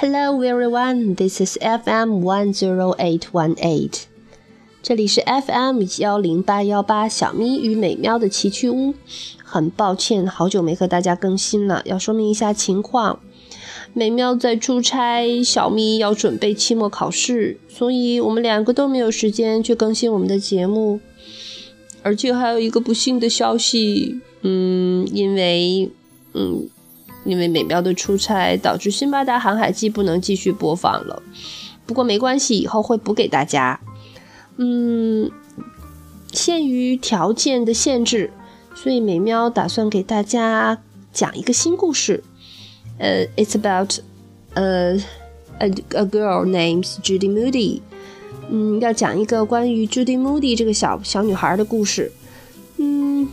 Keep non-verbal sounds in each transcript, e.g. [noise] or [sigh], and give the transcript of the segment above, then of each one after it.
Hello everyone, this is FM one zero eight one eight. 这里是 FM 幺零八幺八小咪与美妙的奇趣屋。很抱歉，好久没和大家更新了，要说明一下情况。美妙在出差，小咪要准备期末考试，所以我们两个都没有时间去更新我们的节目。而且还有一个不幸的消息，嗯，因为，嗯，因为美妙的出差，导致《辛巴达航海记》不能继续播放了。不过没关系，以后会补给大家。嗯，限于条件的限制，所以美喵打算给大家讲一个新故事。呃，It's about a a a girl named Judy Moody。嗯，要讲一个关于 Judy Moody 这个小小女孩的故事。嗯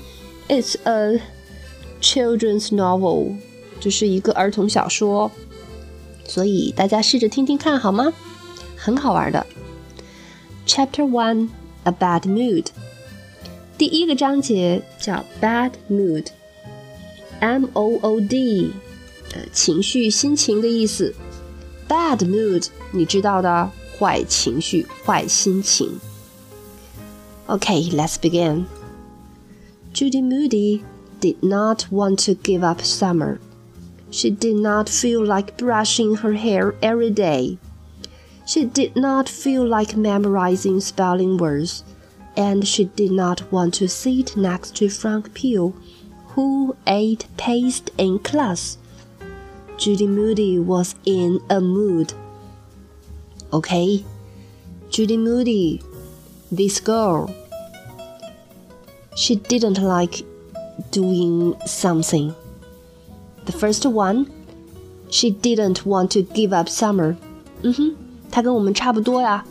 ，It's a children's novel，就是一个儿童小说。所以大家试着听听看好吗？很好玩的。Chapter One: A Bad Mood。第一个章节叫 Bad Mood，M O O D，呃，情绪、心情的意思。Bad mood，你知道的，坏情绪、坏心情。Okay, let's begin. Judy Moody did not want to give up summer. She did not feel like brushing her hair every day. She did not feel like memorizing spelling words, and she did not want to sit next to Frank Peel, who ate paste in class. Judy Moody was in a mood. Okay, Judy Moody, this girl, she didn't like doing something. The first one, she didn't want to give up summer. 嗯哼，她跟我们差不多呀。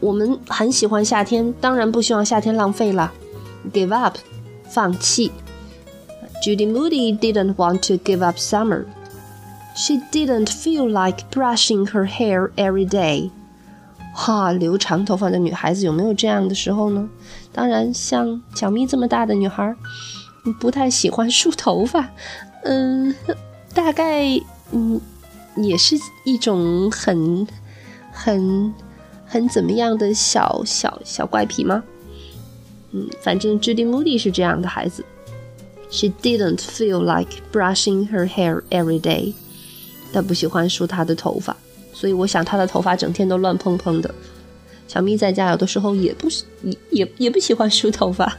我们很喜欢夏天，当然不希望夏天浪费了。Give up，放弃。Judy Moody didn't want to give up summer. She didn't feel like brushing her hair every day. 哈，留长头发的女孩子有没有这样的时候呢？当然，像小咪这么大的女孩，不太喜欢梳头发。嗯，大概嗯，也是一种很。很很怎么样的小小小怪癖吗？嗯，反正 Judy Moody 是这样的孩子。She didn't feel like brushing her hair every day。她不喜欢梳她的头发，所以我想她的头发整天都乱蓬蓬的。小咪在家有的时候也不也也也不喜欢梳头发。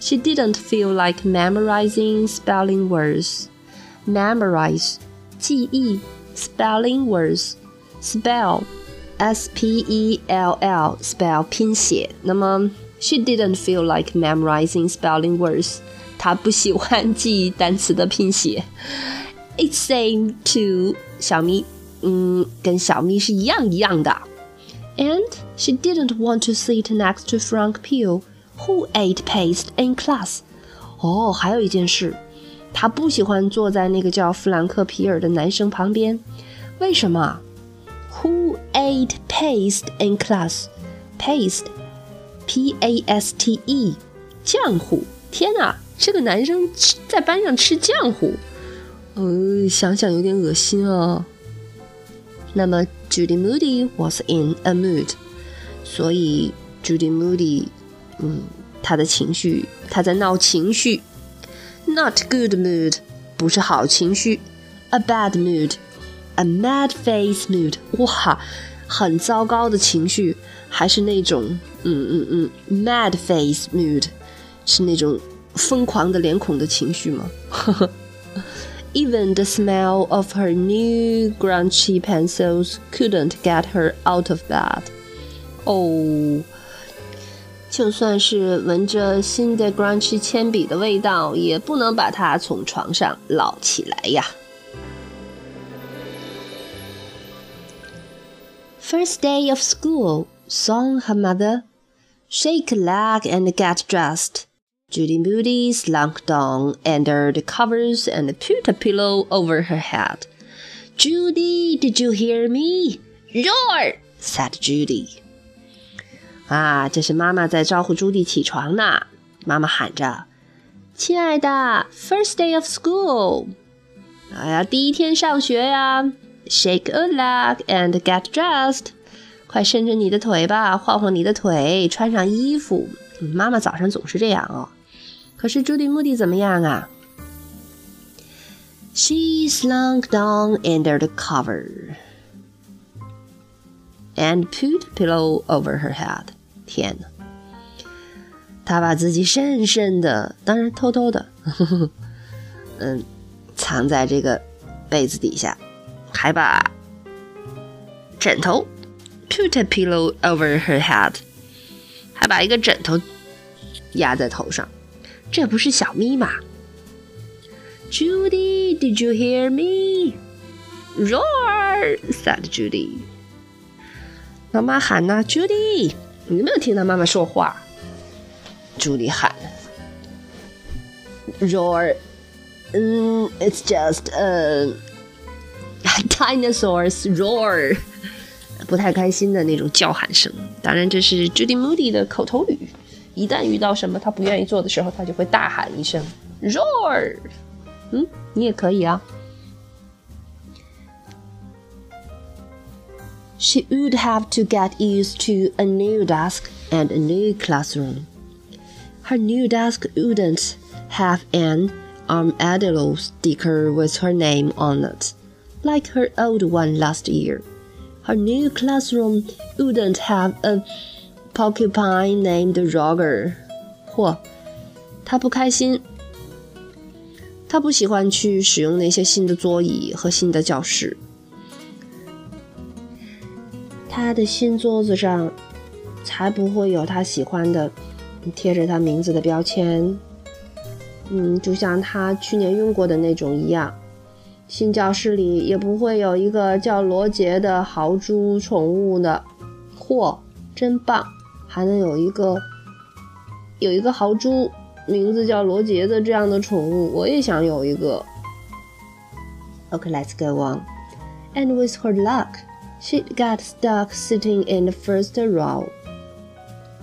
She didn't feel like memorizing spelling words. Memorize 记忆 spelling words spell s p e l l spell 拼写。那么 she didn't feel like memorizing spelling words，她不喜欢记单词的拼写。It seemed to 小咪，嗯，跟小咪是一样一样的。And she didn't want to sit next to Frank Peel, Who ate paste in class. 哦，还有一件事，他不喜欢坐在那个叫弗兰克皮尔的男生旁边。为什么？who ate paste in class? Paste, P A S T E，浆糊。天哪，这个男生在班上吃浆糊，呃，想想有点恶心啊。那么 Judy Moody was in a mood，所以 Judy Moody，嗯，他的情绪，他在闹情绪。Not good mood，不是好情绪。A bad mood。a mad face mood，哇，很糟糕的情绪，还是那种，嗯嗯嗯，mad face mood，是那种疯狂的脸孔的情绪吗？Even the [laughs] smell of her new grungy pencils couldn't get her out of bed. 哦， 就算是闻着新的 grungy 铅笔的味道，也不能把她从床上捞起来呀。First day of school, song her mother. Shake a leg and get dressed. Judy Moody slunk down under the covers and put a pillow over her head. Judy, did you hear me? Roar! said Judy. 啊，这是妈妈在招呼朱迪起床呢。妈妈喊着：“亲爱的，First day of school。”哎呀，第一天上学呀。 Shake a leg and get dressed. 快伸伸你的腿吧，晃晃你的腿，穿上衣服。妈妈早上总是这样哦。可是朱迪穆迪怎么样啊？She slunk down under the cover and put pillow over her head. 天哪！她把自己深深的，当然偷偷的，呵呵嗯，藏在这个被子底下。还把枕头 put a pillow over her head，还把一个枕头压在头上，这不是小咪吗？Judy, did you hear me? Roar! said Judy. 妈妈喊呐，Judy，你有没有听到妈妈说话朱莉喊，Roar，嗯，It's just a。Dinosaurs roar，不太开心的那种叫喊声。当然，这是 Judy Moody 的口头语。一旦遇到什么他不愿意做的时候，他就会大喊一声 roar。嗯，你也可以啊。She would have to get used to a new desk and a new classroom. Her new desk wouldn't have an armadillo sticker with her name on it like her old one last year. Her new classroom wouldn't have a porcupine named Roger. 嚯，他不开心。他不喜欢去使用那些新的桌椅和新的教室。 他的新桌子上才不会有他喜欢的贴着他名字的标签。嗯，就像他去年用过的那种一样。新教室里也不会有一个叫罗杰的豪猪宠物的，嚯，真棒！还能有一个有一个豪猪，名字叫罗杰的这样的宠物，我也想有一个。Okay, let's go on. And with her luck, she got stuck sitting in the first row,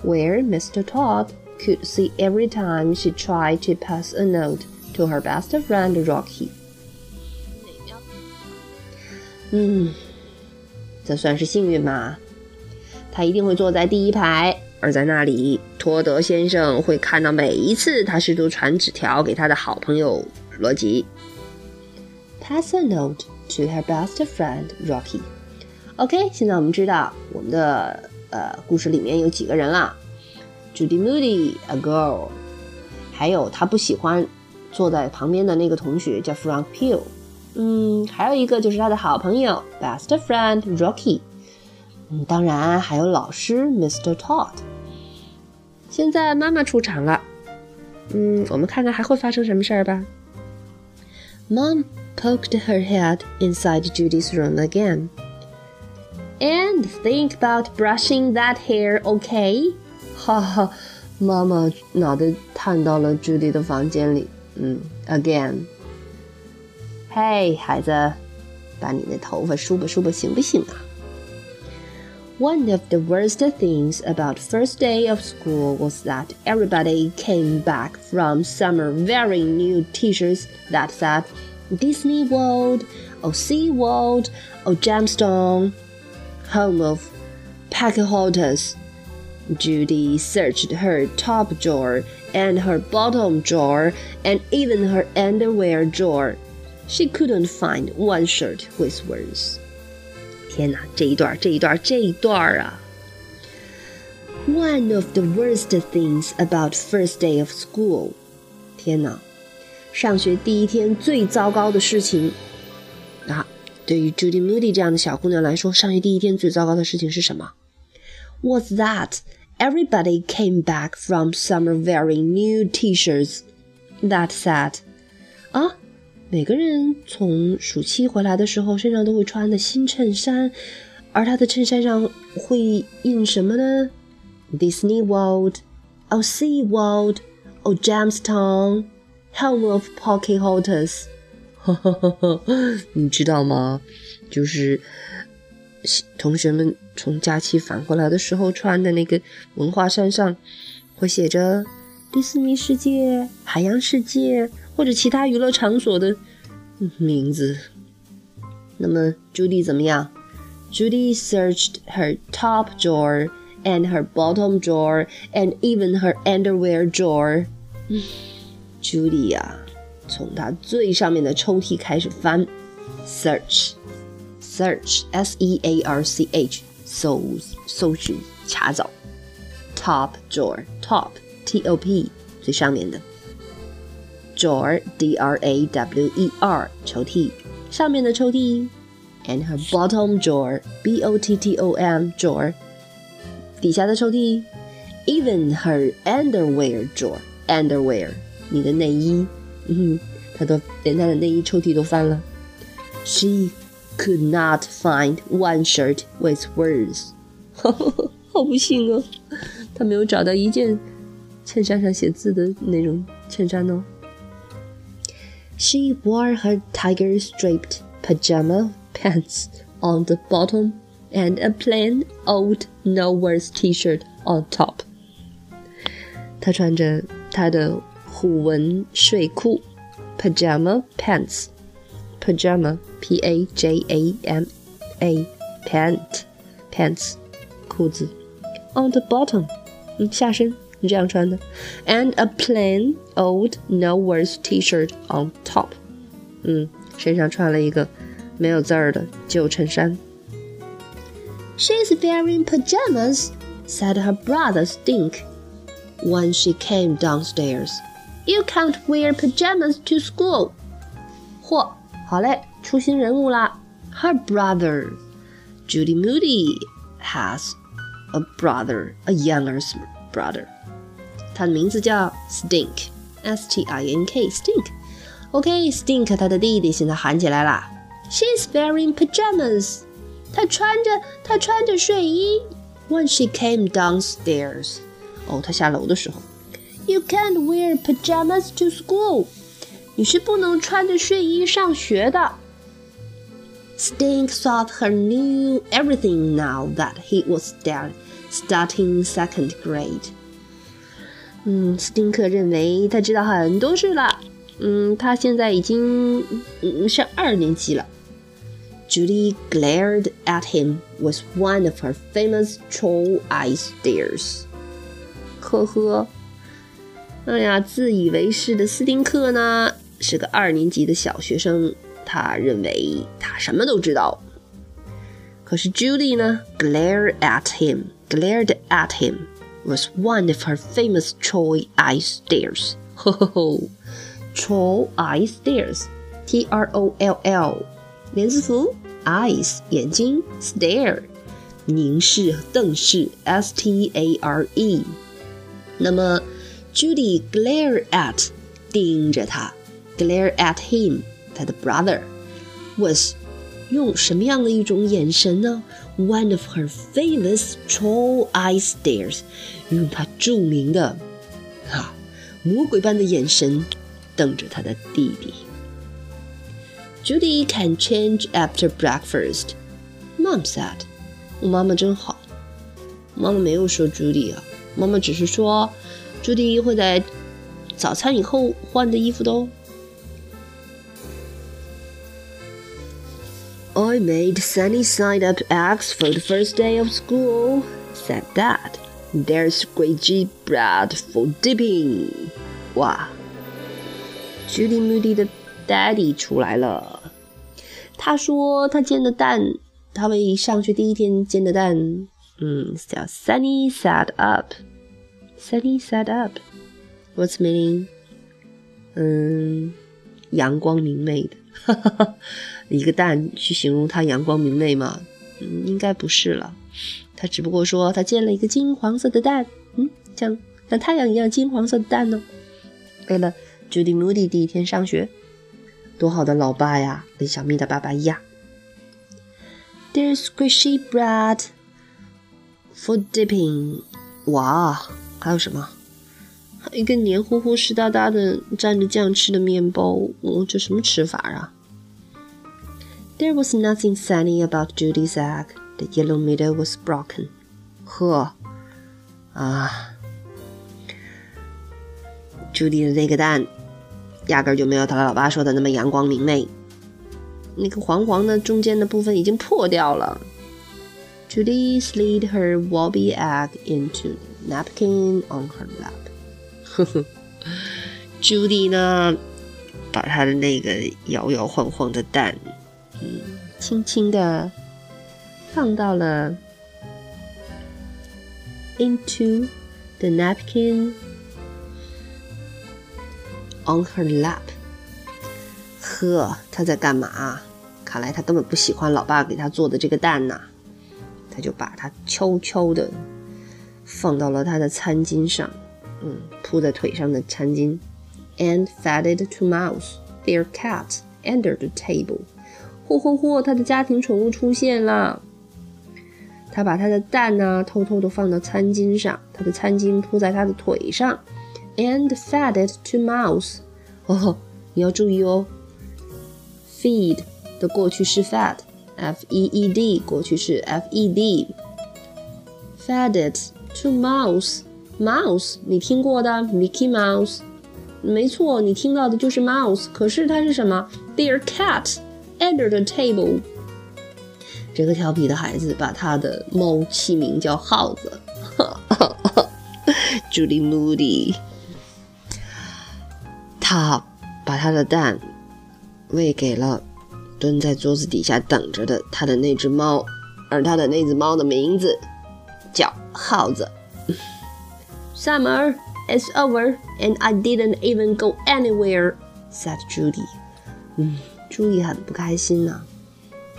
where Mr. Todd could see every time she tried to pass a note to her best friend Rocky. 嗯，这算是幸运吗？他一定会坐在第一排，而在那里，托德先生会看到每一次他试图传纸条给他的好朋友罗吉。Pass a note to her best friend Rocky. OK，现在我们知道我们的呃故事里面有几个人了：Judy Moody, a girl，还有他不喜欢坐在旁边的那个同学叫 Frank Peel。嗯，还有一个就是他的好朋友，best friend Rocky。嗯，当然还有老师 Mr. Todd。现在妈妈出场了。嗯，我们看看还会发生什么事儿吧。Mom poked her head inside Judy's room again. And think about brushing that hair, okay? 哈哈，妈妈脑袋探到了朱莉的房间里。嗯，again。嘿，孩子，把你那头发梳吧梳吧，行不行啊？One of the worst things about first day of school was that everybody came back from summer wearing new T-shirts that said Disney World, or Sea World, or Jamestown home of Pocahontas. Judy searched her top drawer and her bottom drawer and even her underwear drawer. She couldn't find one shirt with words. 天哪，这一段，这一段，这一段啊！One of the worst things about first day of school. 天哪，上学第一天最糟糕的事情对于 Judy Moody 这样的小姑娘来说，上学第一天最糟糕的事情是什么？What's that? Everybody came back from summer wearing new T-shirts. That said，啊，每个人从暑期回来的时候身上都会穿的新衬衫，而他的衬衫上会印什么呢？Disney World, or Sea World, or Jamestown, home of Pocahontas. 你知道吗？就是同学们从假期返回来的时候穿的那个文化衫上，会写着迪士尼世界、海洋世界。或者其他娱乐场所的名字。那么 Judy 怎么样？Judy searched her top drawer and her bottom drawer and even her underwear drawer。Judy 呀，从她最上面的抽屉开始翻，search，search，s e a r c h，搜搜寻查找，top drawer，top，t o p，最上面的，drawer，d r a w e r，抽屉。上面的抽屉，and her bottom drawer, b o t t o m drawer，底下的抽屉，even her underwear drawer, underwear，你的内衣， 嗯，她都连她的内衣抽屉都翻了。She could not find one shirt with words，[laughs] 好不幸哦，她没有找到一件衬衫上写字的那种衬衫哦。She wore her tiger striped pajama pants on the bottom and a plain old no words t-shirt on top. 她穿着她的 虎纹睡裤，pajama pants。pajama p a j a m a pant pants 裤子，on the bottom 嗯下身是这样穿的，and a plain old no words T-shirt on top，嗯，身上穿了一个没有字儿的旧衬衫。She's wearing pajamas, said her brother Stink when she came downstairs. You can't wear pajamas to school. 嚯，好嘞，出新人物啦！Her brother, Judy Moody, has a brother, a younger brother. 他的名字叫 Stink，S T I N K，Stink。OK，Stink，他的弟弟现在喊起来啦，She's wearing pajamas。她穿着她穿着睡衣。When she came downstairs，哦，她下楼的时候 ，You can't wear pajamas to school。你是不能穿着睡衣上学的。Stink thought her knew everything now that he was dead, starting second grade. 嗯，斯汀克认为他知道很多事了。嗯，他现在已经嗯上二年级了。Judy glared at him with one of her famous troll eye stares。呵呵， 哎呀，自以为是的斯汀克呢，是个二年级的小学生，他认为他什么都知道。可是 Judy 呢，glared at him，glared at him。was one of her famous Troy eye stares. Ho ho ho! Troll eye stares. T R O L L，连字符，eyes 眼睛，stare 凝视、瞪视，S T A R E。那么 ，Judy glare at 盯着他，glare at him 他的 brother was 用什么样的一种眼神呢？One of her famous troll eye stares，用她着名的啊魔鬼般的眼神瞪着她的弟弟。Judy can change after breakfast, Mom said. 我妈妈真好。妈妈没有说 Judy 啊，妈妈只是说 Judy 会在早餐以后换的衣服的哦。I made sunny side up eggs for the first day of school, said Dad. There's squidgy bread for dipping. 哇，Judy Moody 的 Daddy 出来了。他说他煎的蛋，他为上学第一天煎的蛋，嗯，叫 sunny side up。 Sunny side up。What's meaning？嗯，阳光明媚的。哈哈哈。一个蛋去形容它阳光明媚吗？嗯，应该不是了。他只不过说他煎了一个金黄色的蛋，嗯，像像太阳一样金黄色的蛋呢。为了 Judy Moody 第一天上学，多好的老爸呀，跟小蜜的爸爸一样。There's squishy bread for dipping。哇，还有什么？一个黏糊糊、湿哒哒的蘸着酱吃的面包，哦，这什么吃法啊？There was nothing sunny about Judy's egg. The yellow middle was broken. 呵，啊，Judy 的那个蛋，压根就没有他老爸说的那么阳光明媚。那个黄黄的中间的部分已经破掉了。Judy slid her wobbly egg into the napkin on her lap. 呵呵，Judy 呢，把她的那个摇摇晃晃的蛋，嗯，轻轻的放到了 into the napkin on her lap. 呵，她在干嘛？看来她根本不喜欢老爸给她做的这个蛋呐。他就把它悄悄的放到了他的餐巾上，嗯，铺在腿上的餐巾，and fed it to Mouse, their cat, under the table。嚯嚯嚯，他的家庭宠物出现了。他把他的蛋呢偷偷地放到餐巾上，他的餐巾铺在他的腿上，and fed it to Mouse。哦，你要注意哦，feed 的过去式 fed。f e e d 过去式 f e d。Fed it to mouse. Mouse 你听过的 Mickey Mouse，没错，你听到的就是 mouse。可是它是什么？Their cat under the table。这个调皮的孩子把他的猫起名叫耗子。[laughs] Judy Moody，他把他的蛋喂给了。蹲在桌子底下等着的他的那只猫，而他的那只猫的名字耗子。Summer is over and I didn't even go anywhere," said Judy. 嗯，朱莉很不开心呢，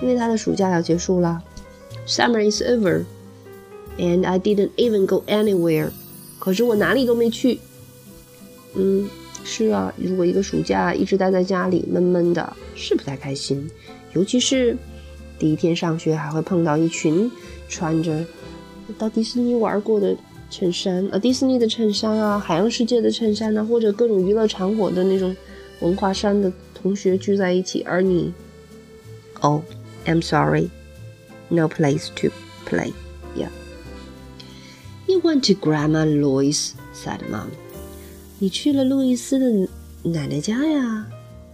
因为她的暑假要结束了。Summer is over and I didn't even go anywhere. 可是我哪里都没去。嗯。是啊，如果一个暑假一直待在家里闷闷的，是不太开心。尤其是第一天上学，还会碰到一群穿着到迪士尼玩过的衬衫，呃，迪士尼的衬衫啊，海洋世界的衬衫啊，或者各种娱乐场所的那种文化衫的同学聚在一起，而你，Oh, I'm sorry, no place to play. Yeah. You went to Grandma Lois, said Mom. 你去了路易斯的奶奶家呀？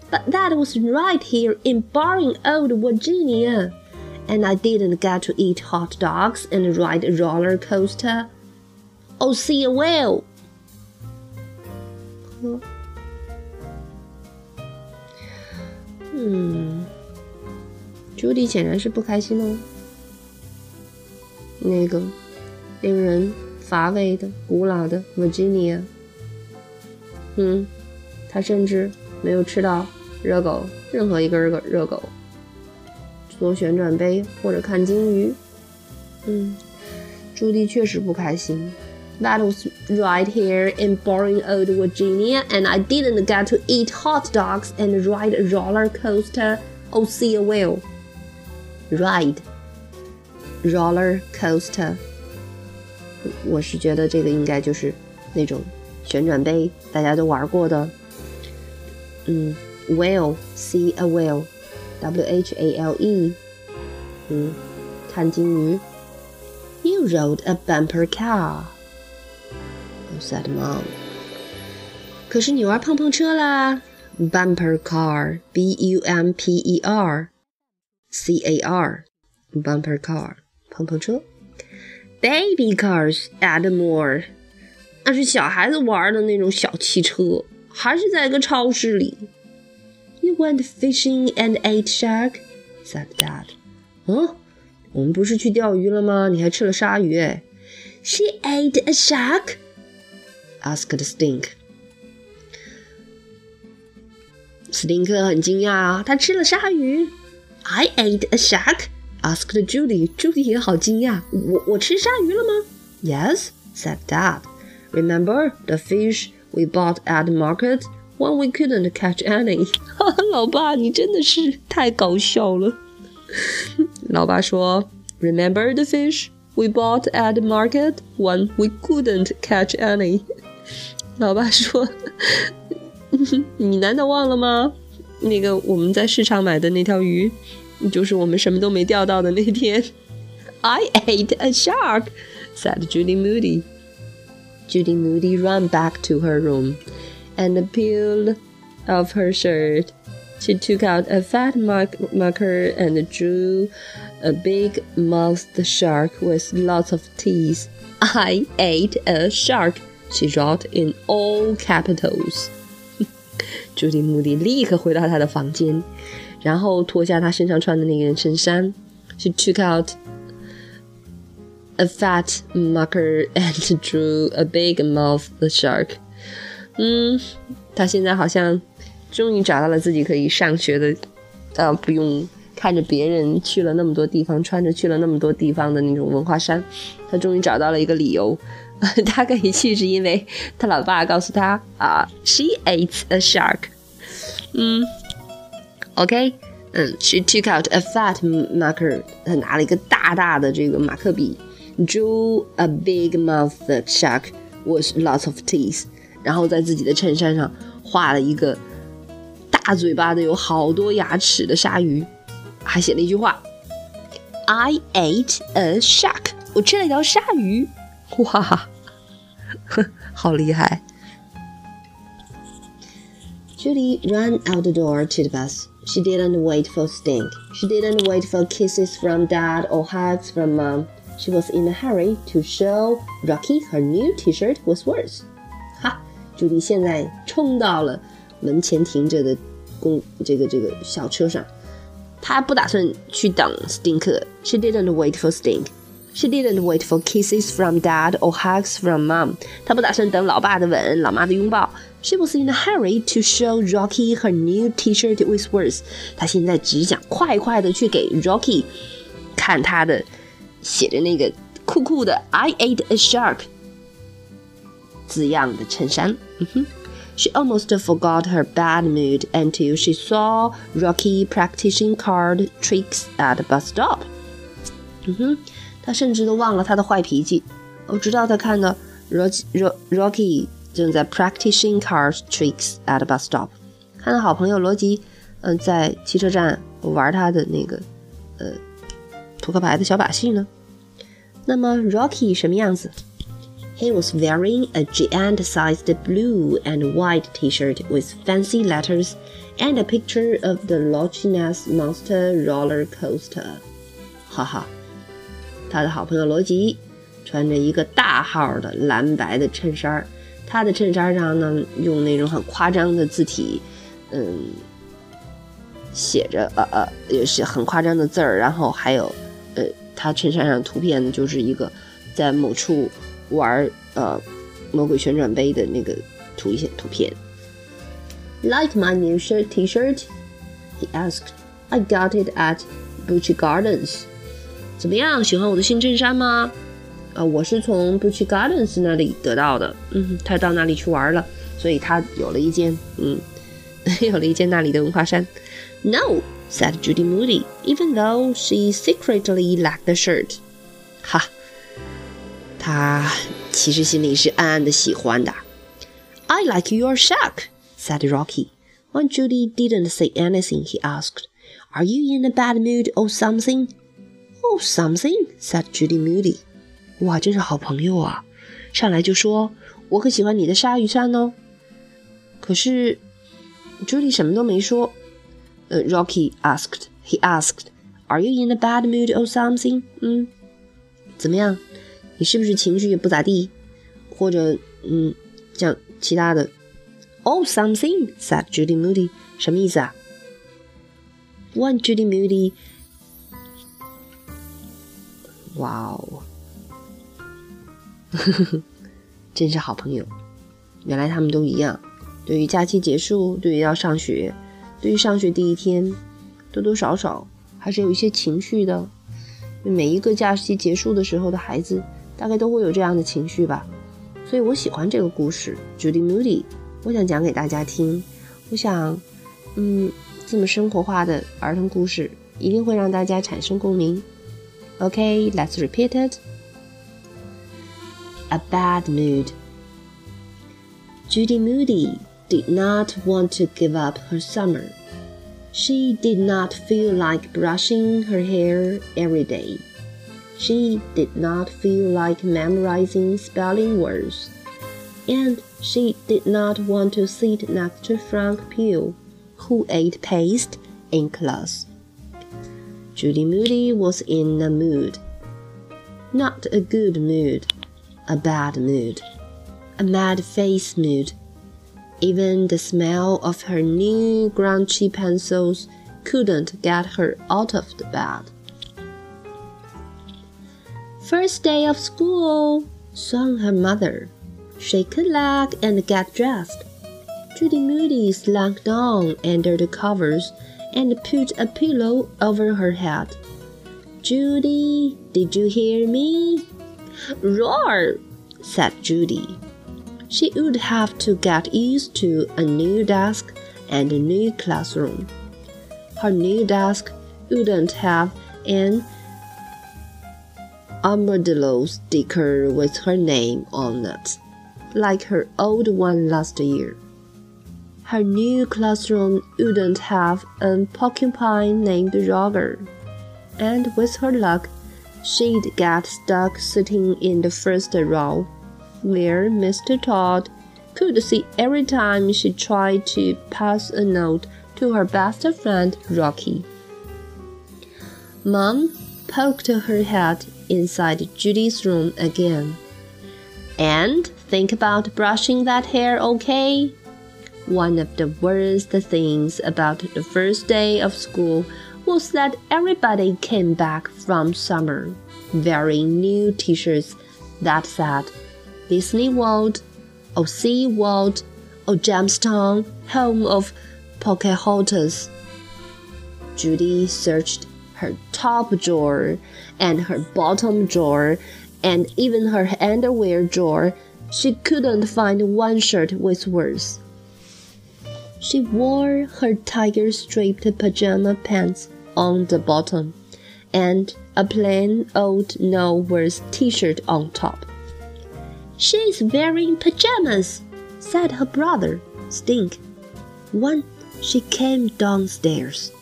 But that was right here in boring old Virginia, and I didn't get to eat hot dogs and ride a roller coaster. Oh, see you well. 嗯，朱迪显然是不开心哦。那个令人乏味的、古老的 Virginia。嗯，他甚至没有吃到热狗，任何一根个热狗， 坐旋转杯或者看鲸鱼。嗯，朱迪确实不开心。That was right here in boring old Virginia, and I didn't get to eat hot dogs and ride a roller coaster. Oh, see you will. Ride roller coaster. 我是觉得这个应该就是那种旋转杯大家都玩过的，嗯，whale，see a whale，w h a l e，嗯，看鲸鱼。You rode a bumper car，said mom。可是你玩碰碰车啦，bumper car，b u m p e r，c a r，bumper car，碰碰车。Baby cars add more。那是小孩子玩的那种小汽车，还是在一个超市里。 You went fishing and ate shark," said Dad. 嗯，我们不是去钓鱼了吗？你还吃了鲨鱼哎。She ate a shark? asked Stink. 斯汀克很惊讶啊，他吃了鲨鱼。I ate a shark? asked Judy. Judy 也好惊讶，我我吃鲨鱼了吗？Yes, said Dad. Remember the fish we bought at the market when we couldn't catch any？老爸，你真的是太搞笑了。老爸说，Remember [laughs] [laughs] the fish we bought at the market when we couldn't catch any？老爸说，你难道忘了吗？那个我们在市场买的那条鱼，就是我们什么都没钓到的那天。I [laughs] ate a shark," said Judy Moody. Judy Moody ran back to her room and peeled off her shirt. She took out a fat mark marker and drew a big mouthed shark with lots of teeth. I ate a shark, she wrote in all capitals. [laughs] 朱迪·穆迪立刻回到他的房间，然后脱下他身上穿的那件衬衫。She took out a fat marker and drew a big mouthed shark. 嗯，他现在好像终于找到了自己可以上学的，呃，不用看着别人去了那么多地方，穿着去了那么多地方的那种文化衫。他终于找到了一个理由，[laughs] 他可以去是因为他老爸告诉他啊，She ate a shark。嗯，OK，嗯，She took out a fat marker，他拿了一个大大的这个马克笔，drew a big mouthed shark with lots of teeth。然后在自己的衬衫上画了一个大嘴巴的、有好多牙齿的鲨鱼，还写了一句话：“I ate a shark。”我吃了一条鲨鱼，哇，好厉害！Judy [laughs] ran out the door to the bus. She didn't wait for Stink. She didn't wait for kisses from Dad or hugs from Mom. She was in a hurry to show Rocky her new T-shirt was worse. 朱迪现在冲到了门前停着的公这个这个小车上，他不打算去等 Stink。She didn't wait for Stink. She didn't wait for kisses from dad or hugs from mom. 她不打算等老爸的吻、老妈的拥抱。She was in a hurry to show Rocky her new T-shirt with words. 她现在只想快快的去给 Rocky 看他的写着那个酷酷的 "I ate a shark" 字样的衬衫。嗯哼。She almost forgot her bad mood until she saw Rocky practicing card tricks at the bus stop. 嗯哼，她甚至都忘了她的坏脾气。我直到她看到 Rocky Rocky 正在 practicing card tricks at the bus stop，看到好朋友罗吉，嗯，在汽车站玩他的那个呃扑克牌的小把戏呢。那么 Rocky 什么样子？he was wearing a giant-sized blue and white T-shirt with fancy letters and a picture of the Loch Ness Monster roller coaster. 哈哈，他的好朋友罗吉穿着一个大号的蓝白的衬衫，他的衬衫上呢用那种很夸张的字体，嗯，写着呃呃也是很夸张的字儿，然后还有呃他衬衫上图片就是一个在某处。玩呃魔鬼旋转杯的那个图片图片。Like my new shirt T-shirt? He asked. I got it at Busch Gardens. 怎么样？喜欢我的新衬衫吗？啊，我是从 Busch Gardens 那里得到的。嗯，他到那里去玩了，所以他有了一件，嗯，有了一件那里的文化衫。No, [laughs] said Judy Moody, even though she secretly liked the shirt. Ha. 他其实心里是暗暗的喜欢的。I like your shark, said Rocky. When Judy didn't say anything, he asked, Are you in a bad mood or something? Oh, something, said Judy Moody. 哇，真是好朋友啊！上来就说我可喜欢你的鲨鱼衫哦。可是 Judy 什么都没说。呃，Rocky asked, he asked, Are you in a bad mood or something? 嗯，怎么样？ 你是不是情绪也不咋地？或者，嗯，像其他的？Oh, something said Judy Moody，什么意思啊？One Judy Moody，哇哦，[laughs] 真是好朋友。原来他们都一样，对于假期结束，对于要上学，对于上学第一天，多多少少还是有一些情绪的。每一个假期结束的时候的孩子。大概都会有这样的情绪吧，所以我喜欢这个故事，Judy Moody，我想讲给大家听。我想，嗯，这么生活化的儿童故事一定会让大家产生共鸣。OK，let's repeat it. A bad mood. Judy Moody did not want to give up her summer. She did not feel like brushing her hair every day. She did not feel like memorizing spelling words, and she did not want to sit next to Frank Peel, who ate paste in class. Judy Moody was in a mood. Not a good mood, a bad mood, a mad face mood. Even the smell of her new grungy pencils couldn't get her out of the bed. First day of school, sang her mother. Shake a leg and get dressed. Judy Moody slunk down under the covers and put a pillow over her head. Judy, did you hear me? Roar, said Judy. She would have to get used to a new desk and a new classroom. Her new desk wouldn't have an armadillo sticker with her name on it, like her old one last year. Her new classroom wouldn't have a porcupine named Roger, and with her luck, she'd get stuck sitting in the first row, where Mr. Todd could see every time she tried to pass a note to her best friend Rocky. Mom poked her head inside Judy's room again. And think about brushing that hair, okay? One of the worst things about the first day of school was that everybody came back from summer wearing new t shirts that said Disney World, or Sea World, or Jamestown, home of Pocahontas. Judy searched her top drawer and her bottom drawer and even her underwear drawer, she couldn't find one shirt with words. She wore her tiger striped pajama pants on the bottom and a plain old no words t shirt on top. She's wearing pajamas, said her brother, Stink. When she came downstairs.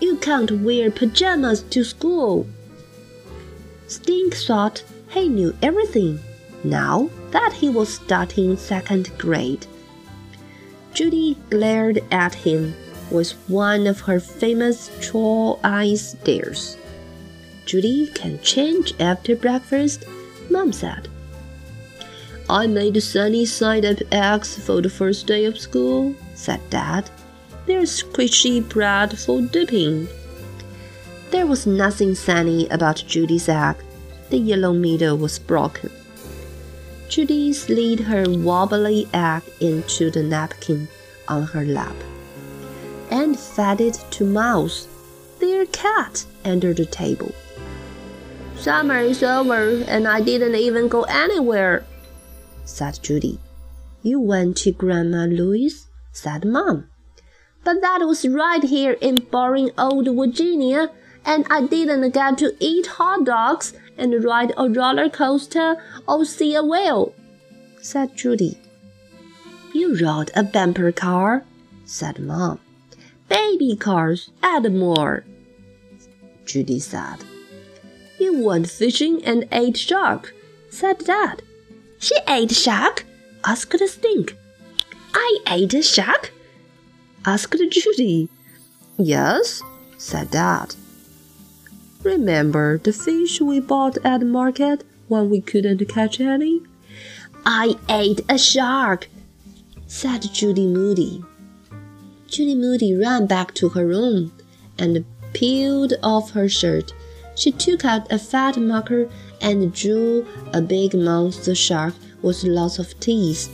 You can't wear pajamas to school. Stink thought he knew everything now that he was starting second grade. Judy glared at him with one of her famous troll eye stares. Judy can change after breakfast, Mom said. I made sunny side up eggs for the first day of school, said Dad. There's squishy bread for dipping. There was nothing sunny about Judy's egg. The yellow middle was broken. Judy slid her wobbly egg into the napkin on her lap and fed it to Mouse, their cat, under the table. Summer is over and I didn't even go anywhere, said Judy. You went to Grandma Louise, said Mom. But that was right here in boring old Virginia, and I didn't get to eat hot dogs and ride a roller coaster or see a whale, said Judy. You rode a bumper car, said Mom. Baby cars, add more, Judy said. You went fishing and ate shark, said Dad. She ate shark? asked the Stink. I ate a shark? Asked Judy. Yes, said Dad. Remember the fish we bought at the market when we couldn't catch any? I ate a shark, said Judy Moody. Judy Moody ran back to her room and peeled off her shirt. She took out a fat marker and drew a big monster shark with lots of teeth.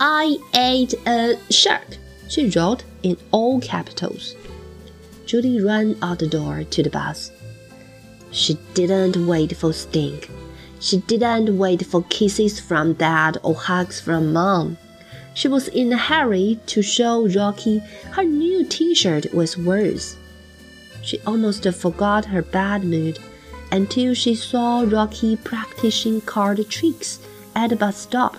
I ate a shark, she wrote in all capitals. Judy ran out the door to the bus. She didn't wait for Stink. She didn't wait for kisses from Dad or hugs from Mom. She was in a hurry to show Rocky her new t shirt with words. She almost forgot her bad mood until she saw Rocky practicing card tricks at the bus stop.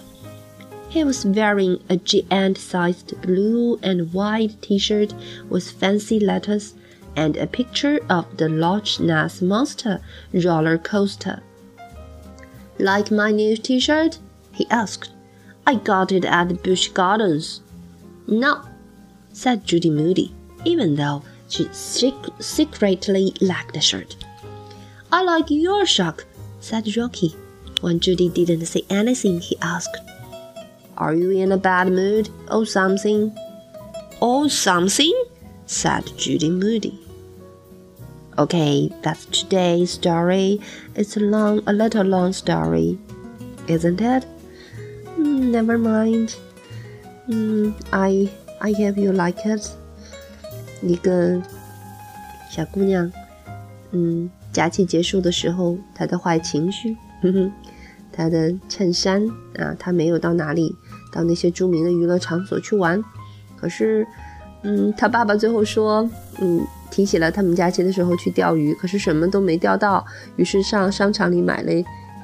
He was wearing a giant sized blue and white t shirt with fancy letters and a picture of the Loch Ness Monster roller coaster. Like my new t shirt? he asked. I got it at Busch Gardens. No, said Judy Moody, even though she secretly liked the shirt. I like your sock, said Rocky. When Judy didn't say anything, he asked, Are you in a bad mood or something? Or something? said Judy Moody. Okay, that's today's story. It's a long, a little long story, isn't it? Mm, never mind. Mm, I I hope you like it. 一个小姑娘，嗯，假期结束的时候，她的坏情绪，哼哼，她的衬衫啊，她没有到哪里， [laughs] 到那些著名的娱乐场所去玩，可是，嗯，他爸爸最后说，嗯。提起了他们假期的时候去钓鱼，可是什么都没钓到，于是上商场里买了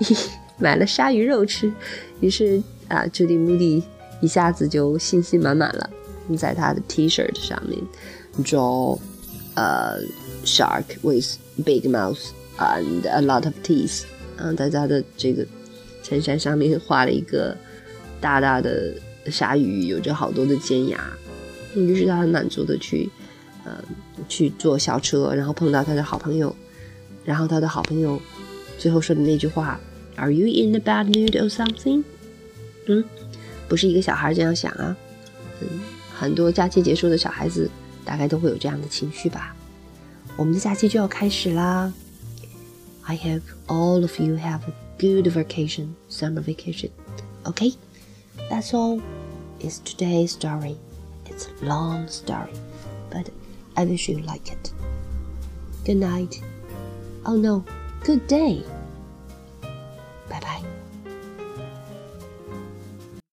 [laughs] 买了鲨鱼肉吃。于是啊，朱迪·穆迪一下子就信心满满了，在他的 T-shirt 上面 draw 呃 shark with big mouth and a lot of teeth。嗯，在他的这个衬衫上面画了一个大大的鲨鱼，有着好多的尖牙。于是他很满足的去。呃，去坐校车，然后碰到他的好朋友，然后他的好朋友最后说的那句话：“Are you in a bad mood or something？” 嗯，不是一个小孩这样想啊，嗯，很多假期结束的小孩子大概都会有这样的情绪吧。我们的假期就要开始啦！I hope all of you have a good vacation, summer vacation. Okay, That's all It's today's story. It's a long story, but I wish you like it. Good night. Oh no, good day. Bye bye.